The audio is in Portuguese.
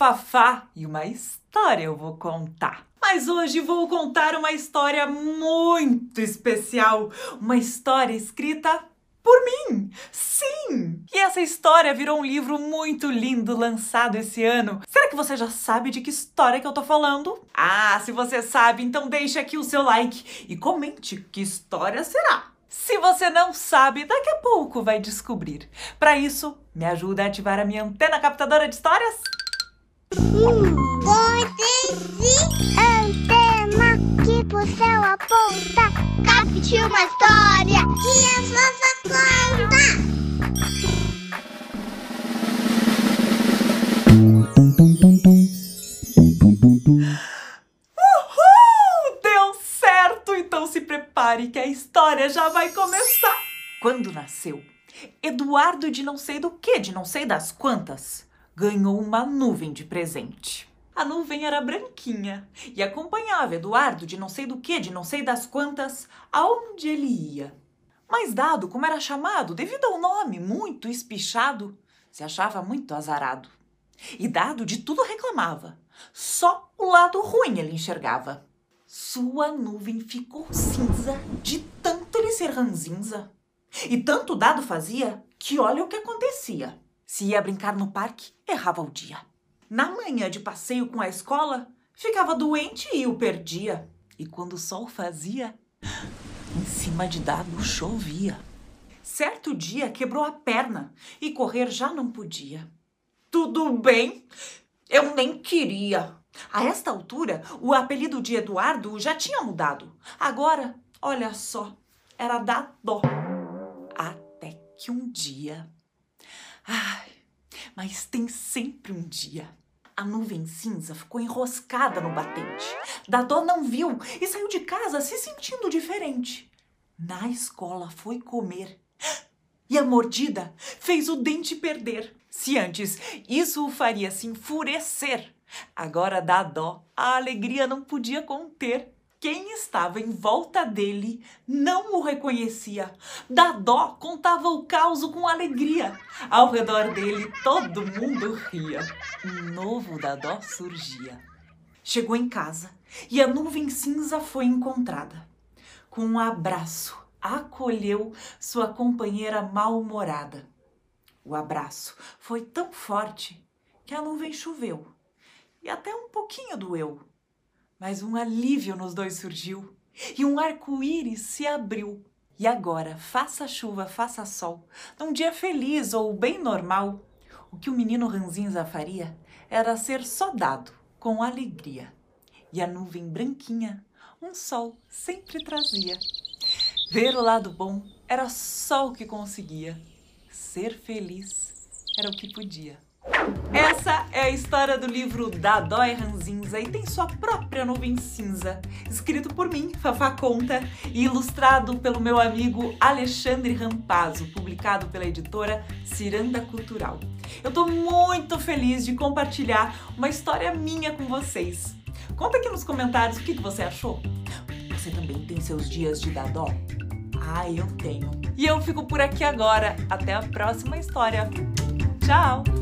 Fafá e uma história eu vou contar. Mas hoje vou contar uma história muito especial, uma história escrita por mim. Sim! E essa história virou um livro muito lindo lançado esse ano. Será que você já sabe de que história que eu tô falando? Ah, se você sabe, então deixe aqui o seu like e comente que história será. Se você não sabe, daqui a pouco vai descobrir. Para isso, me ajuda a ativar a minha antena captadora de histórias? Antena que pro céu aponta. Capte uma história que a fofa conta. Uhul! Deu certo! Então se prepare que a história já vai começar. Quando nasceu, Eduardo de não sei do que, de não sei das quantas, ganhou uma nuvem de presente. A nuvem era branquinha e acompanhava Eduardo de não sei do que, de não sei das quantas, aonde ele ia. Mas Dado, como era chamado, devido ao nome muito espichado, se achava muito azarado. E Dado de tudo reclamava, só o lado ruim ele enxergava. Sua nuvem ficou cinza de tanto ele ser ranzinza. E tanto Dado fazia que olha o que acontecia. Se ia brincar no parque, errava o dia. Na manhã de passeio com a escola, ficava doente e o perdia. E quando o sol fazia, em cima de Dado chovia. Certo dia quebrou a perna e correr já não podia. Tudo bem, eu nem queria. A esta altura, o apelido de Eduardo já tinha mudado. Agora, olha só, era Dadó. Até que um dia. Ai, mas tem sempre um dia. A nuvem cinza ficou enroscada no batente. Dadó não viu e saiu de casa se sentindo diferente. Na escola foi comer. E a mordida fez o dente perder. Se antes isso o faria se enfurecer, agora dá dó. A alegria não podia conter. Quem estava em volta dele não o reconhecia. Dadó contava o caos com alegria. Ao redor dele todo mundo ria. Um novo Dadó surgia. Chegou em casa e a nuvem cinza foi encontrada. Com um abraço, acolheu sua companheira mal-humorada. O abraço foi tão forte que a nuvem choveu e até um pouquinho doeu. Mas um alívio nos dois surgiu e um arco-íris se abriu. E agora, faça chuva, faça sol, num dia feliz ou bem normal, o que o menino Ranzinza faria era ser só dado com alegria. E a nuvem branquinha, um sol sempre trazia. Ver o lado bom era só o que conseguia. Ser feliz era o que podia. Essa é a história do livro da Dói Ranzinza e tem sua própria nuvem cinza, escrito por mim, Fafá Conta, e ilustrado pelo meu amigo Alexandre Rampazzo, publicado pela editora Ciranda Cultural. Eu tô muito feliz de compartilhar uma história minha com vocês. Conta aqui nos comentários o que você achou. Você também tem seus dias de dar dó? Ah, eu tenho. E eu fico por aqui agora. Até a próxima história. Tchau!